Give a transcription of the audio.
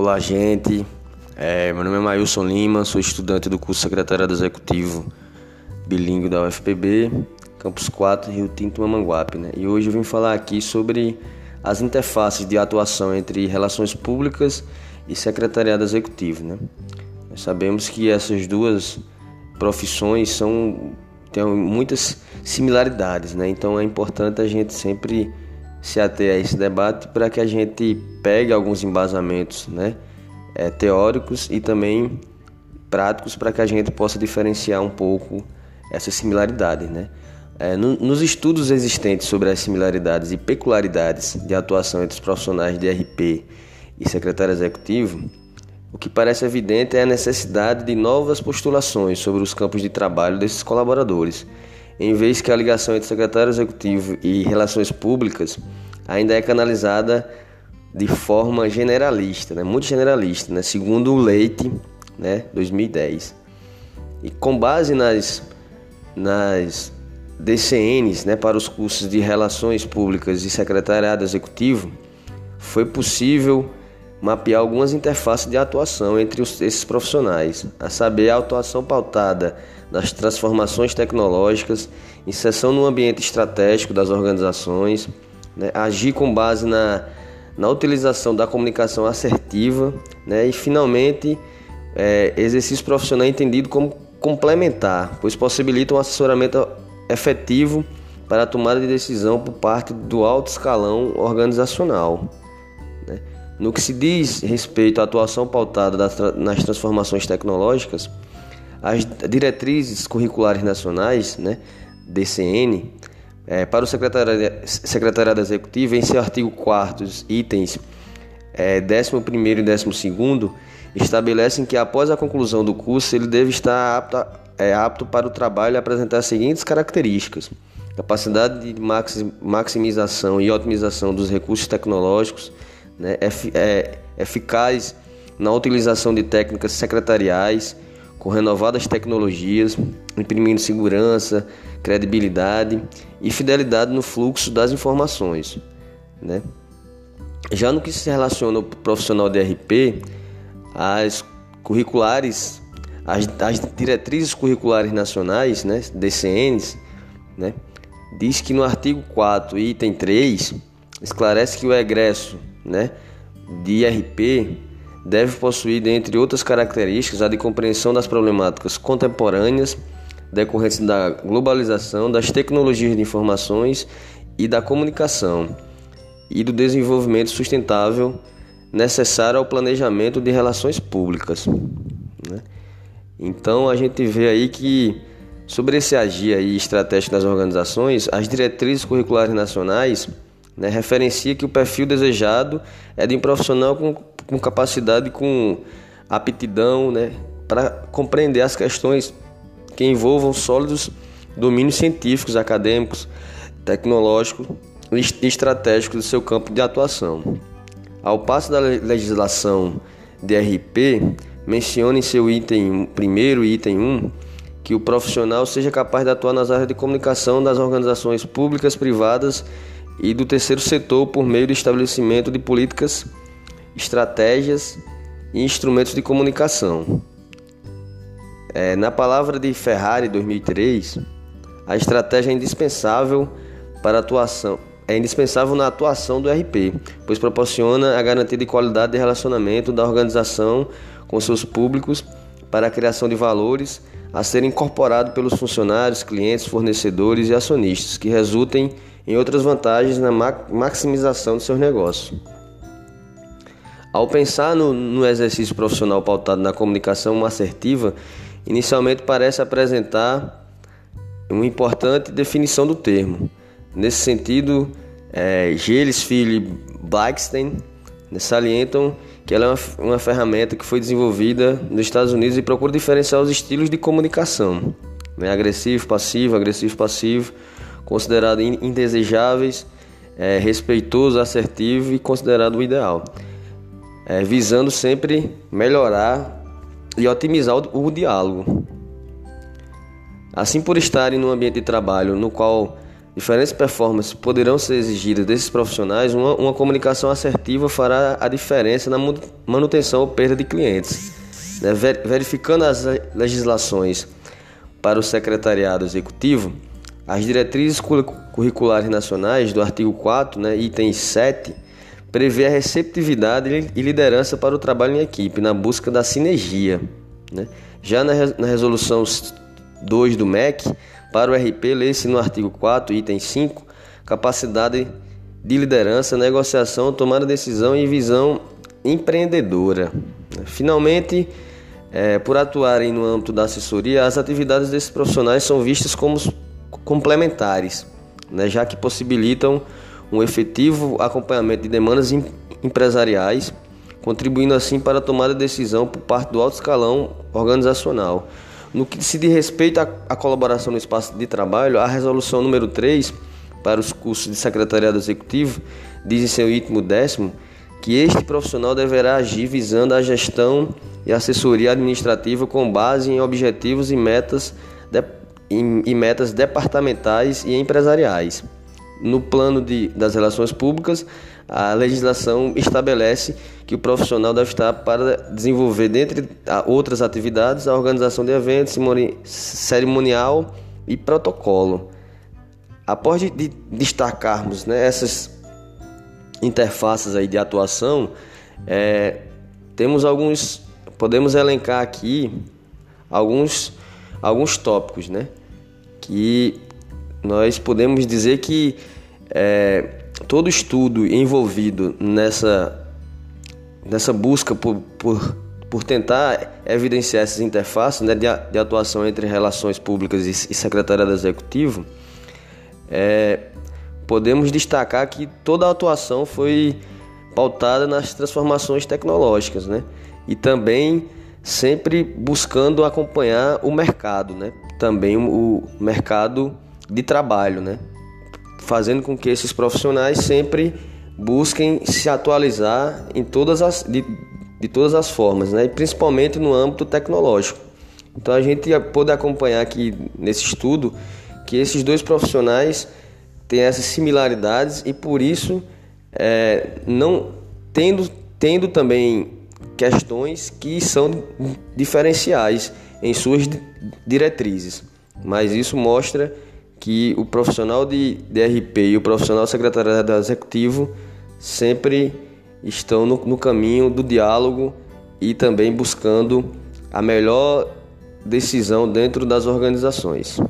Olá, gente. É, meu nome é Mailson Lima, sou estudante do curso Secretariado Executivo Bilingue da UFPB, Campus 4, Rio Tinto, Mamanguape. Né? E hoje eu vim falar aqui sobre as interfaces de atuação entre relações públicas e secretariado executivo. Né? Nós sabemos que essas duas profissões são têm muitas similaridades, né? então é importante a gente sempre se ater a esse debate para que a gente pegue alguns embasamentos né, é, teóricos e também práticos para que a gente possa diferenciar um pouco essas similaridades. Né? É, no, nos estudos existentes sobre as similaridades e peculiaridades de atuação entre os profissionais de RP e secretário executivo, o que parece evidente é a necessidade de novas postulações sobre os campos de trabalho desses colaboradores em vez que a ligação entre secretário executivo e relações públicas ainda é canalizada de forma generalista, né? muito generalista, né? segundo o Leite, né? 2010. E com base nas, nas DCNs né? para os cursos de Relações Públicas e Secretariado Executivo, foi possível mapear algumas interfaces de atuação entre os, esses profissionais, a saber, a atuação pautada das transformações tecnológicas, inserção no ambiente estratégico das organizações, né, agir com base na, na utilização da comunicação assertiva né, e, finalmente, é, exercício profissional entendido como complementar, pois possibilita um assessoramento efetivo para a tomada de decisão por parte do alto escalão organizacional. No que se diz respeito à atuação pautada nas transformações tecnológicas, as diretrizes curriculares nacionais, né, DCN, é, para o secretariado, secretariado Executivo, em seu artigo 4 itens é, 11 e 12, estabelecem que após a conclusão do curso ele deve estar apto, é, apto para o trabalho e apresentar as seguintes características: capacidade de maximização e otimização dos recursos tecnológicos, né, é, eficaz na utilização de técnicas secretariais com renovadas tecnologias, imprimindo segurança, credibilidade e fidelidade no fluxo das informações. Né? Já no que se relaciona ao profissional de RP, as curriculares, as, as diretrizes curriculares nacionais, né, DCNs, né, diz que no artigo 4, item 3, esclarece que o egresso né, de IRP deve possuir, dentre outras características, a de compreensão das problemáticas contemporâneas decorrentes da globalização, das tecnologias de informações e da comunicação e do desenvolvimento sustentável necessário ao planejamento de relações públicas. Né? Então a gente vê aí que sobre esse agir aí estratégico das organizações, as diretrizes curriculares nacionais né, referencia que o perfil desejado é de um profissional com com capacidade, com aptidão, né, para compreender as questões que envolvam sólidos domínios científicos, acadêmicos, tecnológicos e estratégicos do seu campo de atuação. Ao passo da legislação DRP, menciona em seu item primeiro item 1 que o profissional seja capaz de atuar nas áreas de comunicação das organizações públicas, privadas do terceiro setor por meio do estabelecimento de políticas estratégias e instrumentos de comunicação. É, na palavra de Ferrari 2003, a estratégia é indispensável para atuação, é indispensável na atuação do RP, pois proporciona a garantia de qualidade de relacionamento da organização com seus públicos para a criação de valores a serem incorporados pelos funcionários, clientes, fornecedores e acionistas, que resultem em outras vantagens na maximização de seus negócios. Ao pensar no, no exercício profissional pautado na comunicação assertiva, inicialmente parece apresentar uma importante definição do termo. Nesse sentido, é, Filho e Blackstein salientam que ela é uma, uma, ferramenta que foi desenvolvida nos Estados Unidos e procura diferenciar os estilos de comunicação, né, agressivo, passivo, agressivo, passivo, considerados indesejáveis, é, respeitoso, assertivo e considerado o ideal é, visando sempre melhorar e otimizar o, o diálogo. Assim, por estarem num ambiente de trabalho no qual diferentes performances poderão ser exigidas desses profissionais, uma, uma comunicação assertiva fará a diferença na manutenção ou perda de clientes. Né? Verificando as legislações para o secretariado executivo, as diretrizes curriculares nacionais do artigo 4, né, item 7, prevê a receptividade e liderança para o trabalho em equipe, na busca da sinergia. Né? Já na, na resolução 2 do MEC, para o RP, lê-se no artigo 4, item 5, capacidade de liderança, negociação, tomada de decisão e visão empreendedora. Finalmente, é, por atuarem no âmbito da assessoria, as atividades desses profissionais são vistas como complementares, né, já que possibilitam um efetivo acompanhamento de demandas empresariais, contribuindo assim para a tomada de decisão por parte do alto escalão organizacional. No que se diz respeito à colaboração no espaço de trabalho, a resolução número 3 para os cursos de secretariado executivo diz em seu item décimo que este profissional deverá agir visando a gestão e assessoria administrativa com base em objetivos e metas, de, em metas departamentais e empresariais. No plano de, das relações públicas, a legislação estabelece que o profissional deve estar para desenvolver, dentre outras atividades, a organização de eventos, cerimonial e protocolo. Após de, de destacarmos né, essas interfaces aí de atuação, é, temos alguns, podemos elencar aqui alguns, alguns tópicos, né, que nós podemos dizer que é, todo estudo envolvido nessa, nessa busca por, por, por tentar evidenciar essas interfaces né, de, de atuação entre relações públicas e, e secretariado executivo, é, podemos destacar que toda a atuação foi pautada nas transformações tecnológicas, né? E também sempre buscando acompanhar o mercado, né? Também o mercado de trabalho, né? Fazendo com que esses profissionais sempre busquem se atualizar em todas as, de, de todas as formas, né? E principalmente no âmbito tecnológico. Então a gente pode acompanhar aqui nesse estudo que esses dois profissionais têm essas similaridades e por isso é, não tendo, tendo também questões que são diferenciais em suas diretrizes. Mas isso mostra que o profissional de DRP e o profissional secretariado executivo sempre estão no, no caminho do diálogo e também buscando a melhor decisão dentro das organizações.